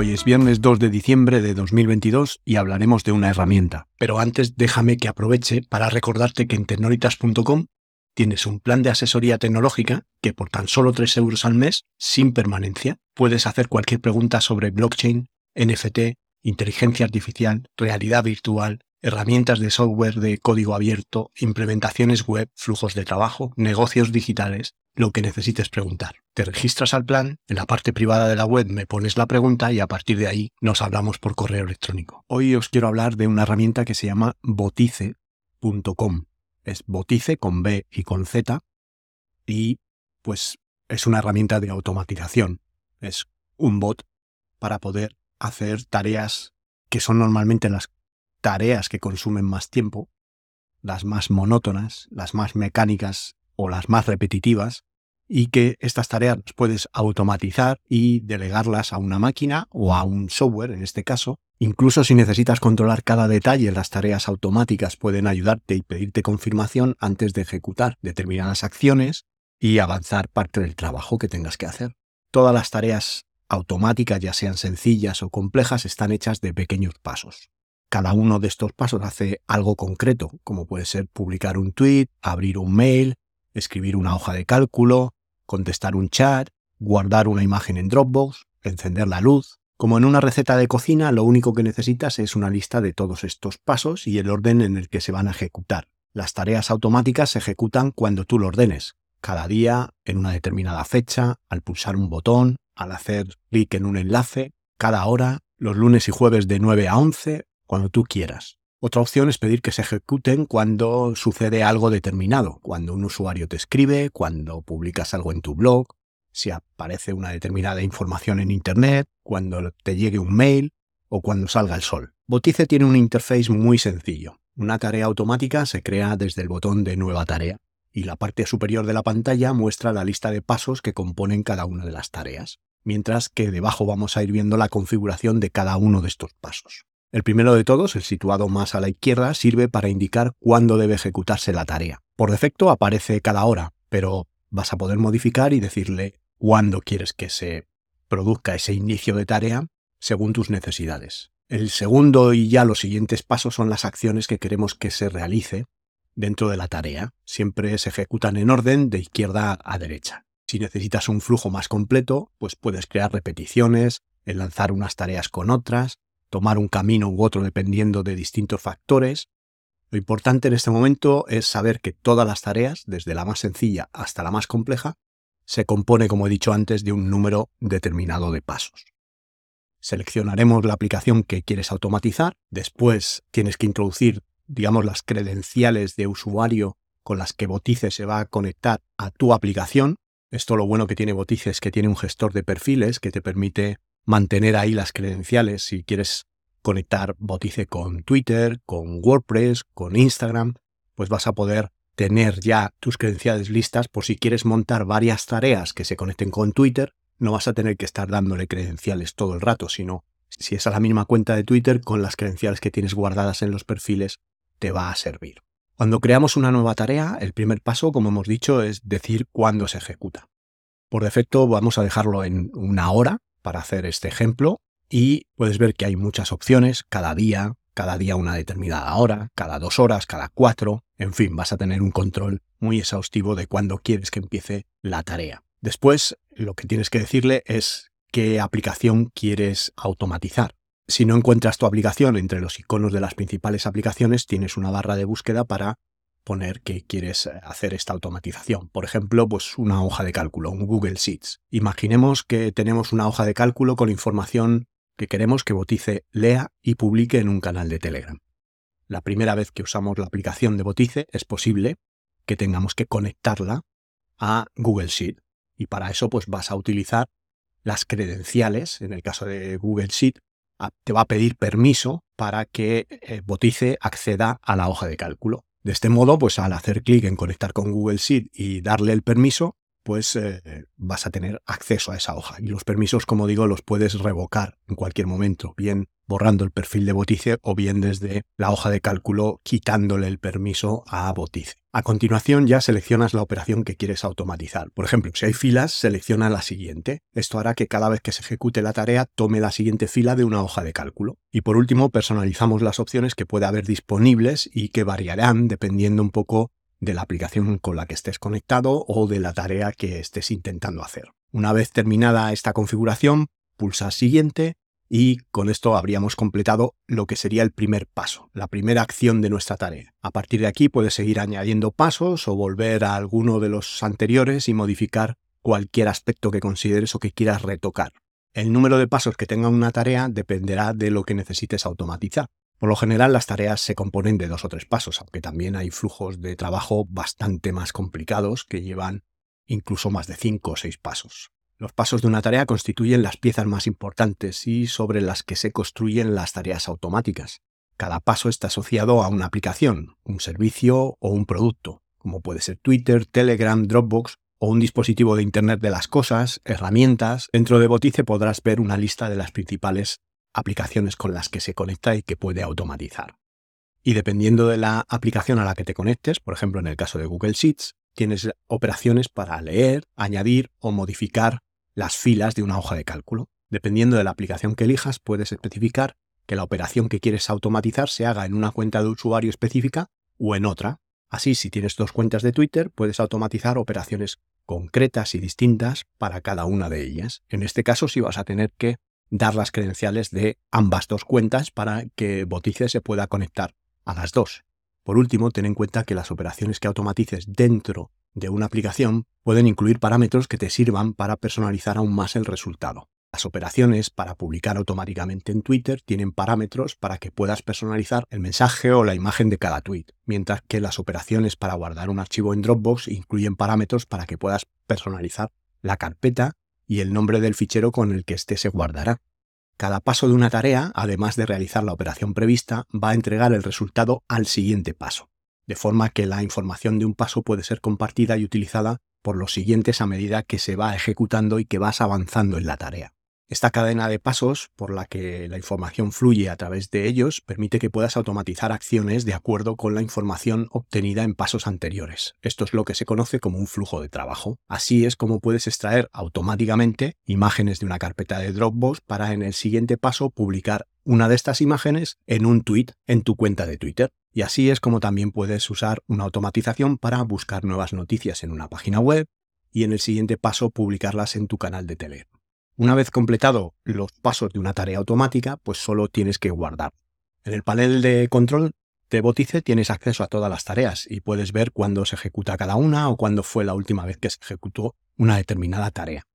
Hoy es viernes 2 de diciembre de 2022 y hablaremos de una herramienta. Pero antes déjame que aproveche para recordarte que en tecnolitas.com tienes un plan de asesoría tecnológica que por tan solo 3 euros al mes, sin permanencia, puedes hacer cualquier pregunta sobre blockchain, NFT, inteligencia artificial, realidad virtual, herramientas de software de código abierto, implementaciones web, flujos de trabajo, negocios digitales, lo que necesites preguntar. Te registras al plan, en la parte privada de la web me pones la pregunta y a partir de ahí nos hablamos por correo electrónico. Hoy os quiero hablar de una herramienta que se llama botice.com. Es botice con B y con Z y pues es una herramienta de automatización. Es un bot para poder hacer tareas que son normalmente las tareas que consumen más tiempo, las más monótonas, las más mecánicas o las más repetitivas, y que estas tareas puedes automatizar y delegarlas a una máquina o a un software, en este caso. Incluso si necesitas controlar cada detalle, las tareas automáticas pueden ayudarte y pedirte confirmación antes de ejecutar determinadas acciones y avanzar parte del trabajo que tengas que hacer. Todas las tareas automáticas, ya sean sencillas o complejas, están hechas de pequeños pasos. Cada uno de estos pasos hace algo concreto, como puede ser publicar un tweet, abrir un mail, escribir una hoja de cálculo, contestar un chat, guardar una imagen en Dropbox, encender la luz. Como en una receta de cocina, lo único que necesitas es una lista de todos estos pasos y el orden en el que se van a ejecutar. Las tareas automáticas se ejecutan cuando tú lo ordenes, cada día, en una determinada fecha, al pulsar un botón, al hacer clic en un enlace, cada hora, los lunes y jueves de 9 a 11, cuando tú quieras. Otra opción es pedir que se ejecuten cuando sucede algo determinado, cuando un usuario te escribe, cuando publicas algo en tu blog, si aparece una determinada información en Internet, cuando te llegue un mail o cuando salga el sol. Botice tiene un interface muy sencillo. Una tarea automática se crea desde el botón de Nueva tarea y la parte superior de la pantalla muestra la lista de pasos que componen cada una de las tareas, mientras que debajo vamos a ir viendo la configuración de cada uno de estos pasos. El primero de todos, el situado más a la izquierda, sirve para indicar cuándo debe ejecutarse la tarea. Por defecto aparece cada hora, pero vas a poder modificar y decirle cuándo quieres que se produzca ese inicio de tarea según tus necesidades. El segundo y ya los siguientes pasos son las acciones que queremos que se realice dentro de la tarea. Siempre se ejecutan en orden de izquierda a derecha. Si necesitas un flujo más completo, pues puedes crear repeticiones, enlazar unas tareas con otras, tomar un camino u otro dependiendo de distintos factores. Lo importante en este momento es saber que todas las tareas, desde la más sencilla hasta la más compleja, se compone, como he dicho antes, de un número determinado de pasos. Seleccionaremos la aplicación que quieres automatizar, después tienes que introducir, digamos, las credenciales de usuario con las que Botice se va a conectar a tu aplicación. Esto lo bueno que tiene Botice es que tiene un gestor de perfiles que te permite mantener ahí las credenciales si quieres conectar Botice con Twitter, con WordPress, con Instagram, pues vas a poder tener ya tus credenciales listas por si quieres montar varias tareas que se conecten con Twitter, no vas a tener que estar dándole credenciales todo el rato, sino si es a la misma cuenta de Twitter con las credenciales que tienes guardadas en los perfiles, te va a servir. Cuando creamos una nueva tarea, el primer paso, como hemos dicho, es decir cuándo se ejecuta. Por defecto vamos a dejarlo en una hora, para hacer este ejemplo y puedes ver que hay muchas opciones cada día, cada día una determinada hora, cada dos horas, cada cuatro, en fin, vas a tener un control muy exhaustivo de cuándo quieres que empiece la tarea. Después, lo que tienes que decirle es qué aplicación quieres automatizar. Si no encuentras tu aplicación entre los iconos de las principales aplicaciones, tienes una barra de búsqueda para poner que quieres eh, hacer esta automatización. Por ejemplo, pues una hoja de cálculo, un Google Sheets. Imaginemos que tenemos una hoja de cálculo con información que queremos que Botice lea y publique en un canal de Telegram. La primera vez que usamos la aplicación de Botice es posible que tengamos que conectarla a Google Sheet y para eso pues vas a utilizar las credenciales, en el caso de Google Sheet, te va a pedir permiso para que eh, Botice acceda a la hoja de cálculo. De este modo, pues al hacer clic en conectar con Google Sheet y darle el permiso, pues eh, vas a tener acceso a esa hoja. Y los permisos, como digo, los puedes revocar en cualquier momento, bien borrando el perfil de Botice o bien desde la hoja de cálculo quitándole el permiso a Botice. A continuación ya seleccionas la operación que quieres automatizar. Por ejemplo, si hay filas, selecciona la siguiente. Esto hará que cada vez que se ejecute la tarea tome la siguiente fila de una hoja de cálculo. Y por último, personalizamos las opciones que puede haber disponibles y que variarán dependiendo un poco de la aplicación con la que estés conectado o de la tarea que estés intentando hacer. Una vez terminada esta configuración, pulsa Siguiente y con esto habríamos completado lo que sería el primer paso, la primera acción de nuestra tarea. A partir de aquí puedes seguir añadiendo pasos o volver a alguno de los anteriores y modificar cualquier aspecto que consideres o que quieras retocar. El número de pasos que tenga una tarea dependerá de lo que necesites automatizar. Por lo general las tareas se componen de dos o tres pasos, aunque también hay flujos de trabajo bastante más complicados que llevan incluso más de cinco o seis pasos. Los pasos de una tarea constituyen las piezas más importantes y sobre las que se construyen las tareas automáticas. Cada paso está asociado a una aplicación, un servicio o un producto, como puede ser Twitter, Telegram, Dropbox o un dispositivo de Internet de las Cosas, herramientas. Dentro de Botice podrás ver una lista de las principales aplicaciones con las que se conecta y que puede automatizar. Y dependiendo de la aplicación a la que te conectes, por ejemplo en el caso de Google Sheets, tienes operaciones para leer, añadir o modificar las filas de una hoja de cálculo. Dependiendo de la aplicación que elijas, puedes especificar que la operación que quieres automatizar se haga en una cuenta de usuario específica o en otra. Así, si tienes dos cuentas de Twitter, puedes automatizar operaciones concretas y distintas para cada una de ellas. En este caso, sí vas a tener que dar las credenciales de ambas dos cuentas para que Botice se pueda conectar a las dos. Por último, ten en cuenta que las operaciones que automatices dentro de una aplicación pueden incluir parámetros que te sirvan para personalizar aún más el resultado. Las operaciones para publicar automáticamente en Twitter tienen parámetros para que puedas personalizar el mensaje o la imagen de cada tweet, mientras que las operaciones para guardar un archivo en Dropbox incluyen parámetros para que puedas personalizar la carpeta y el nombre del fichero con el que éste se guardará. Cada paso de una tarea, además de realizar la operación prevista, va a entregar el resultado al siguiente paso, de forma que la información de un paso puede ser compartida y utilizada por los siguientes a medida que se va ejecutando y que vas avanzando en la tarea. Esta cadena de pasos, por la que la información fluye a través de ellos, permite que puedas automatizar acciones de acuerdo con la información obtenida en pasos anteriores. Esto es lo que se conoce como un flujo de trabajo. Así es como puedes extraer automáticamente imágenes de una carpeta de Dropbox para en el siguiente paso publicar una de estas imágenes en un tweet en tu cuenta de Twitter. Y así es como también puedes usar una automatización para buscar nuevas noticias en una página web y en el siguiente paso publicarlas en tu canal de Telegram. Una vez completado los pasos de una tarea automática, pues solo tienes que guardar. En el panel de control de Botice tienes acceso a todas las tareas y puedes ver cuándo se ejecuta cada una o cuándo fue la última vez que se ejecutó una determinada tarea.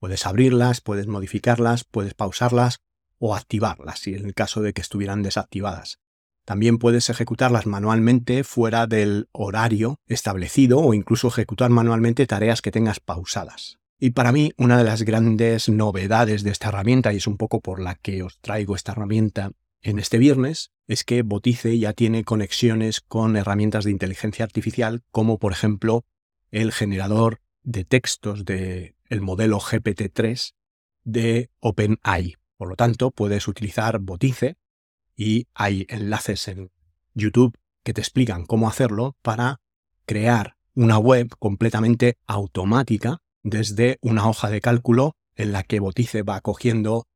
Puedes abrirlas, puedes modificarlas, puedes pausarlas o activarlas si en el caso de que estuvieran desactivadas. También puedes ejecutarlas manualmente fuera del horario establecido o incluso ejecutar manualmente tareas que tengas pausadas. Y para mí, una de las grandes novedades de esta herramienta, y es un poco por la que os traigo esta herramienta en este viernes, es que Botice ya tiene conexiones con herramientas de inteligencia artificial, como por ejemplo el generador de textos del el modelo GPT-3 de OpenAI. Por lo tanto, puedes utilizar Botice y hay enlaces en YouTube que te explican cómo hacerlo para crear una web completamente automática desde una hoja de cálculo en la que Botice va cogiendo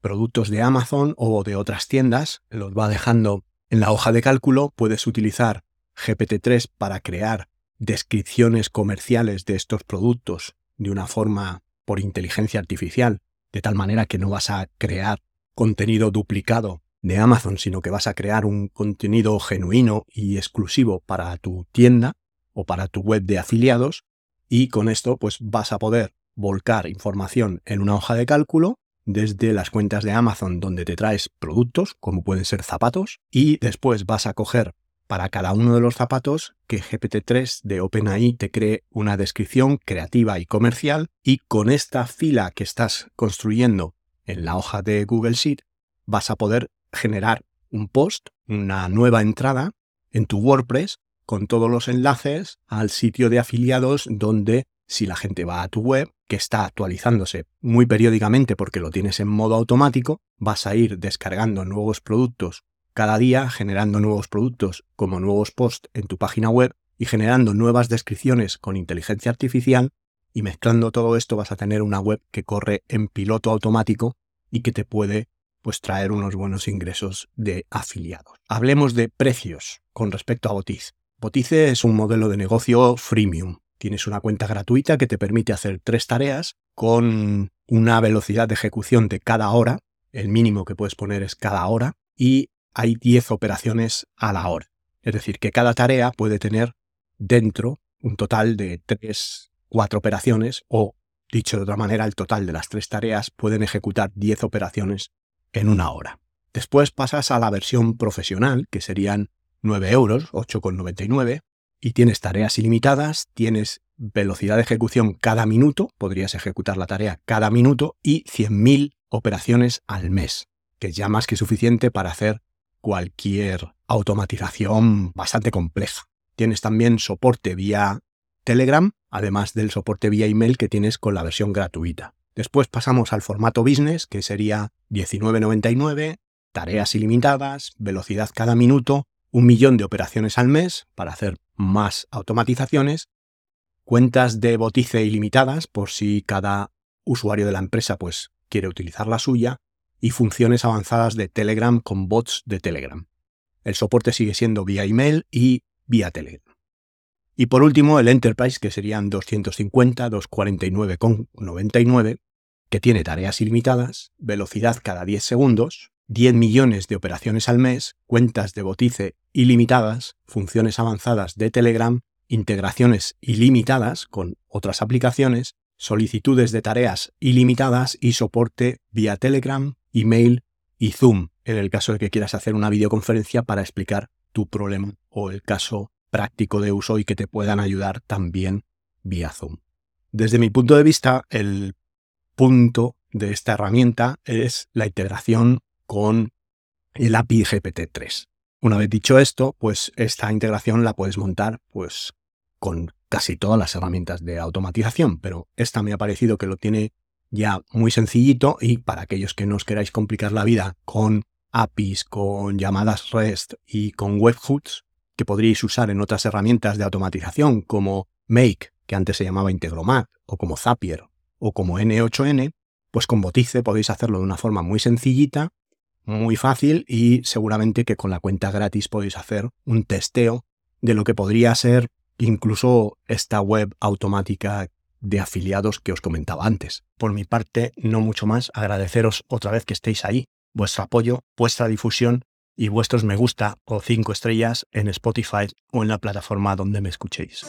productos de Amazon o de otras tiendas, los va dejando en la hoja de cálculo, puedes utilizar GPT-3 para crear descripciones comerciales de estos productos de una forma por inteligencia artificial, de tal manera que no vas a crear contenido duplicado de Amazon, sino que vas a crear un contenido genuino y exclusivo para tu tienda o para tu web de afiliados y con esto pues vas a poder volcar información en una hoja de cálculo desde las cuentas de Amazon donde te traes productos, como pueden ser zapatos, y después vas a coger para cada uno de los zapatos que GPT-3 de OpenAI te cree una descripción creativa y comercial y con esta fila que estás construyendo en la hoja de Google Sheet vas a poder generar un post, una nueva entrada en tu WordPress con todos los enlaces al sitio de afiliados donde si la gente va a tu web, que está actualizándose muy periódicamente porque lo tienes en modo automático, vas a ir descargando nuevos productos cada día, generando nuevos productos como nuevos posts en tu página web y generando nuevas descripciones con inteligencia artificial y mezclando todo esto vas a tener una web que corre en piloto automático y que te puede pues traer unos buenos ingresos de afiliados. Hablemos de precios con respecto a Botiz. Botice es un modelo de negocio freemium. Tienes una cuenta gratuita que te permite hacer tres tareas con una velocidad de ejecución de cada hora. El mínimo que puedes poner es cada hora y hay 10 operaciones a la hora. Es decir, que cada tarea puede tener dentro un total de 3, 4 operaciones o, dicho de otra manera, el total de las tres tareas pueden ejecutar 10 operaciones en una hora. Después pasas a la versión profesional, que serían 9 euros, 8,99, y tienes tareas ilimitadas, tienes velocidad de ejecución cada minuto, podrías ejecutar la tarea cada minuto y 100.000 operaciones al mes, que es ya más que suficiente para hacer cualquier automatización bastante compleja. Tienes también soporte vía Telegram, además del soporte vía email que tienes con la versión gratuita. Después pasamos al formato business, que sería 19.99, tareas ilimitadas, velocidad cada minuto, un millón de operaciones al mes para hacer más automatizaciones, cuentas de botice ilimitadas por si cada usuario de la empresa pues quiere utilizar la suya y funciones avanzadas de Telegram con bots de Telegram. El soporte sigue siendo vía email y vía Telegram. Y por último, el Enterprise, que serían 250, 249,99, que tiene tareas ilimitadas, velocidad cada 10 segundos, 10 millones de operaciones al mes, cuentas de botice ilimitadas, funciones avanzadas de Telegram, integraciones ilimitadas con otras aplicaciones, solicitudes de tareas ilimitadas y soporte vía Telegram, email y Zoom, en el caso de que quieras hacer una videoconferencia para explicar tu problema o el caso práctico de uso y que te puedan ayudar también vía Zoom. Desde mi punto de vista, el punto de esta herramienta es la integración con el API GPT-3. Una vez dicho esto, pues esta integración la puedes montar pues con casi todas las herramientas de automatización, pero esta me ha parecido que lo tiene ya muy sencillito y para aquellos que no os queráis complicar la vida con APIs, con llamadas REST y con webhooks que podríais usar en otras herramientas de automatización como Make, que antes se llamaba Integromat, o como Zapier o como N8N, pues con Botice podéis hacerlo de una forma muy sencillita, muy fácil y seguramente que con la cuenta gratis podéis hacer un testeo de lo que podría ser incluso esta web automática de afiliados que os comentaba antes. Por mi parte, no mucho más, agradeceros otra vez que estéis ahí, vuestro apoyo, vuestra difusión y vuestros me gusta o cinco estrellas en Spotify o en la plataforma donde me escuchéis.